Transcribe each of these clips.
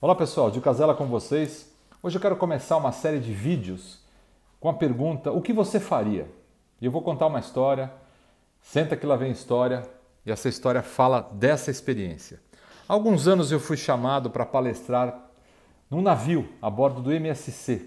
Olá pessoal, de Casela com vocês. Hoje eu quero começar uma série de vídeos com a pergunta: o que você faria? E eu vou contar uma história. Senta que lá vem história e essa história fala dessa experiência. Há alguns anos eu fui chamado para palestrar num navio a bordo do MSC.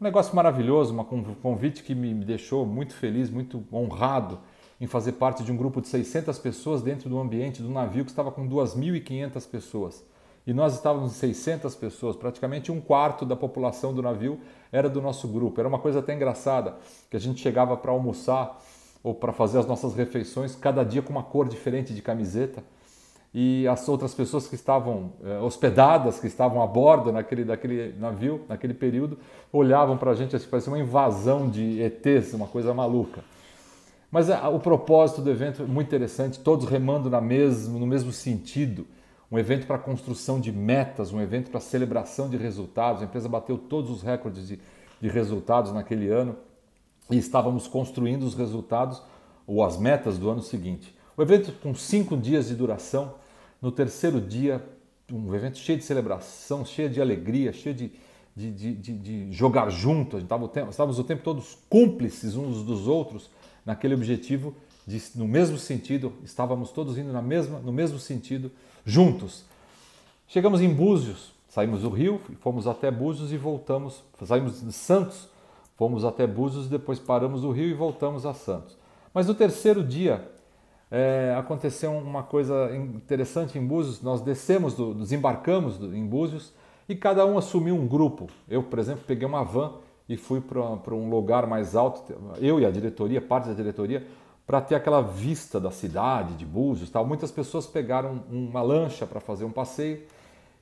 Um negócio maravilhoso, um convite que me deixou muito feliz, muito honrado em fazer parte de um grupo de 600 pessoas dentro do ambiente do navio que estava com 2.500 pessoas e nós estávamos em 600 pessoas, praticamente um quarto da população do navio era do nosso grupo. Era uma coisa até engraçada, que a gente chegava para almoçar ou para fazer as nossas refeições, cada dia com uma cor diferente de camiseta. E as outras pessoas que estavam eh, hospedadas, que estavam a bordo naquele, daquele navio, naquele período, olhavam para a gente assim, parecia uma invasão de ETs, uma coisa maluca. Mas a, o propósito do evento é muito interessante, todos remando na mesmo, no mesmo sentido um evento para construção de metas, um evento para celebração de resultados. A empresa bateu todos os recordes de, de resultados naquele ano e estávamos construindo os resultados ou as metas do ano seguinte. O evento com cinco dias de duração. No terceiro dia, um evento cheio de celebração, cheio de alegria, cheio de, de, de, de jogar junto. A gente tava o tempo, estávamos o tempo todos cúmplices uns dos outros naquele objetivo, de, no mesmo sentido, estávamos todos indo na mesma, no mesmo sentido juntos. Chegamos em Búzios, saímos do Rio, fomos até Búzios e voltamos. Saímos de Santos, fomos até Búzios, depois paramos do Rio e voltamos a Santos. Mas no terceiro dia é, aconteceu uma coisa interessante em Búzios. Nós descemos, do, desembarcamos do, em Búzios e cada um assumiu um grupo. Eu, por exemplo, peguei uma van e fui para um lugar mais alto. Eu e a diretoria, parte da diretoria, para ter aquela vista da cidade, de Búzios tal. Muitas pessoas pegaram uma lancha para fazer um passeio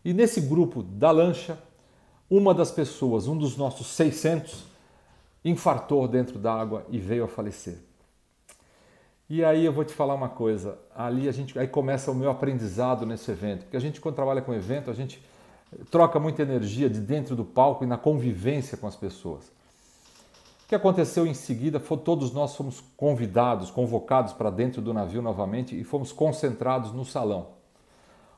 e nesse grupo da lancha, uma das pessoas, um dos nossos 600, infartou dentro d'água e veio a falecer. E aí eu vou te falar uma coisa, ali a gente aí começa o meu aprendizado nesse evento, porque a gente quando trabalha com evento, a gente troca muita energia de dentro do palco e na convivência com as pessoas. O que aconteceu em seguida foi todos nós fomos convidados, convocados para dentro do navio novamente e fomos concentrados no salão.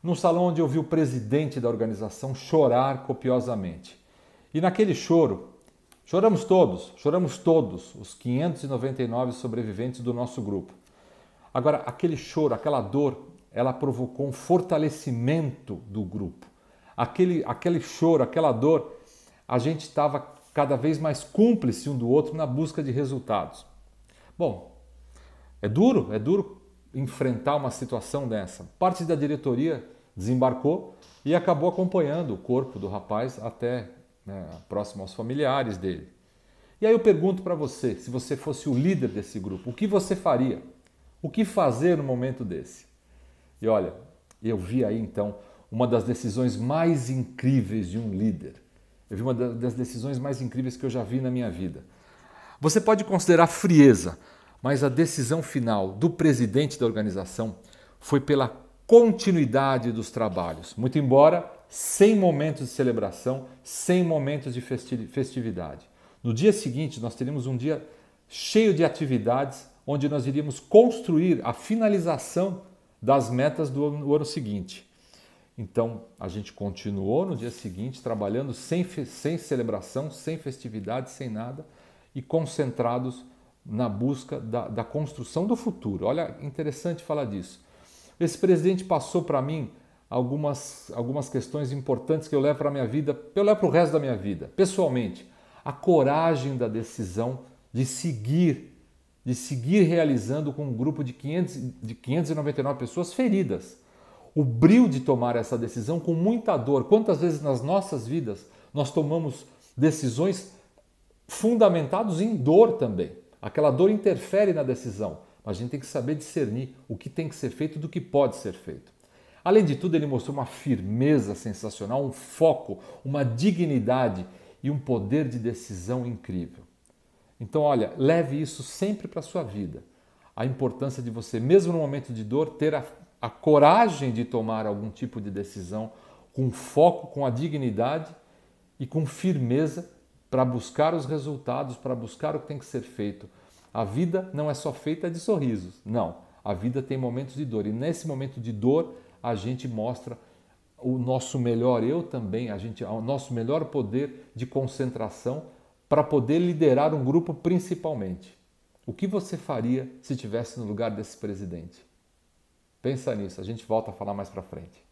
No salão onde eu vi o presidente da organização chorar copiosamente. E naquele choro, choramos todos, choramos todos, os 599 sobreviventes do nosso grupo. Agora, aquele choro, aquela dor, ela provocou um fortalecimento do grupo. Aquele, aquele choro, aquela dor, a gente estava cada vez mais cúmplice um do outro na busca de resultados. Bom, é duro, é duro enfrentar uma situação dessa. Parte da diretoria desembarcou e acabou acompanhando o corpo do rapaz até né, próximo aos familiares dele. E aí eu pergunto para você, se você fosse o líder desse grupo, o que você faria? O que fazer no momento desse? E olha, eu vi aí então uma das decisões mais incríveis de um líder eu vi uma das decisões mais incríveis que eu já vi na minha vida. Você pode considerar frieza, mas a decisão final do presidente da organização foi pela continuidade dos trabalhos, muito embora sem momentos de celebração, sem momentos de festividade. No dia seguinte, nós teríamos um dia cheio de atividades, onde nós iríamos construir a finalização das metas do ano seguinte. Então a gente continuou no dia seguinte trabalhando sem, sem celebração, sem festividade, sem nada e concentrados na busca da, da construção do futuro. Olha, interessante falar disso. Esse presidente passou para mim algumas, algumas questões importantes que eu levo para a minha vida, eu levo para o resto da minha vida, pessoalmente. A coragem da decisão de seguir, de seguir realizando com um grupo de, 500, de 599 pessoas feridas o brilho de tomar essa decisão com muita dor. Quantas vezes nas nossas vidas nós tomamos decisões fundamentadas em dor também? Aquela dor interfere na decisão, mas a gente tem que saber discernir o que tem que ser feito do que pode ser feito. Além de tudo, ele mostrou uma firmeza sensacional, um foco, uma dignidade e um poder de decisão incrível. Então, olha, leve isso sempre para a sua vida. A importância de você, mesmo no momento de dor, ter a a coragem de tomar algum tipo de decisão com foco, com a dignidade e com firmeza para buscar os resultados, para buscar o que tem que ser feito. A vida não é só feita de sorrisos, não. A vida tem momentos de dor e nesse momento de dor a gente mostra o nosso melhor eu também, a gente, o nosso melhor poder de concentração para poder liderar um grupo principalmente. O que você faria se estivesse no lugar desse presidente? Pensa nisso, a gente volta a falar mais para frente.